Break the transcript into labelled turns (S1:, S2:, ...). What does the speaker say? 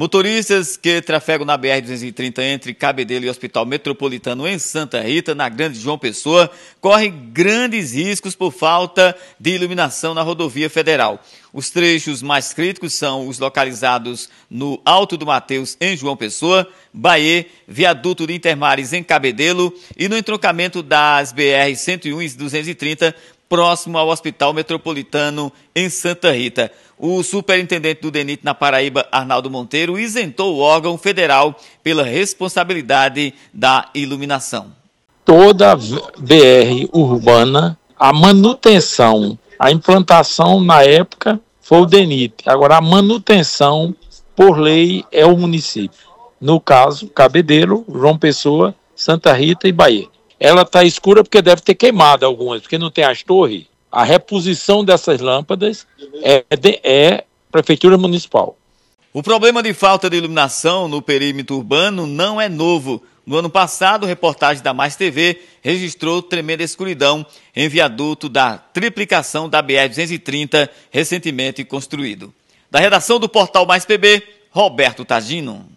S1: Motoristas que trafegam na BR-230 entre Cabedelo e Hospital Metropolitano em Santa Rita, na Grande João Pessoa, correm grandes riscos por falta de iluminação na rodovia federal. Os trechos mais críticos são os localizados no Alto do Mateus, em João Pessoa, Bahia, Viaduto de Intermares, em Cabedelo e no entroncamento das BR-101 e 230, próximo ao Hospital Metropolitano, em Santa Rita. O superintendente do DENIT na Paraíba, Arnaldo Monteiro, isentou o órgão federal pela responsabilidade da iluminação.
S2: Toda BR urbana, a manutenção, a implantação na época foi o DENIT. Agora, a manutenção, por lei, é o município. No caso, Cabedelo, João Pessoa, Santa Rita e Bahia. Ela está escura porque deve ter queimado algumas, porque não tem as torres. A reposição dessas lâmpadas é, de, é Prefeitura Municipal.
S1: O problema de falta de iluminação no perímetro urbano não é novo. No ano passado, reportagem da Mais TV registrou tremenda escuridão em viaduto da triplicação da BR-230, recentemente construído. Da redação do portal Mais PB, Roberto Tagino.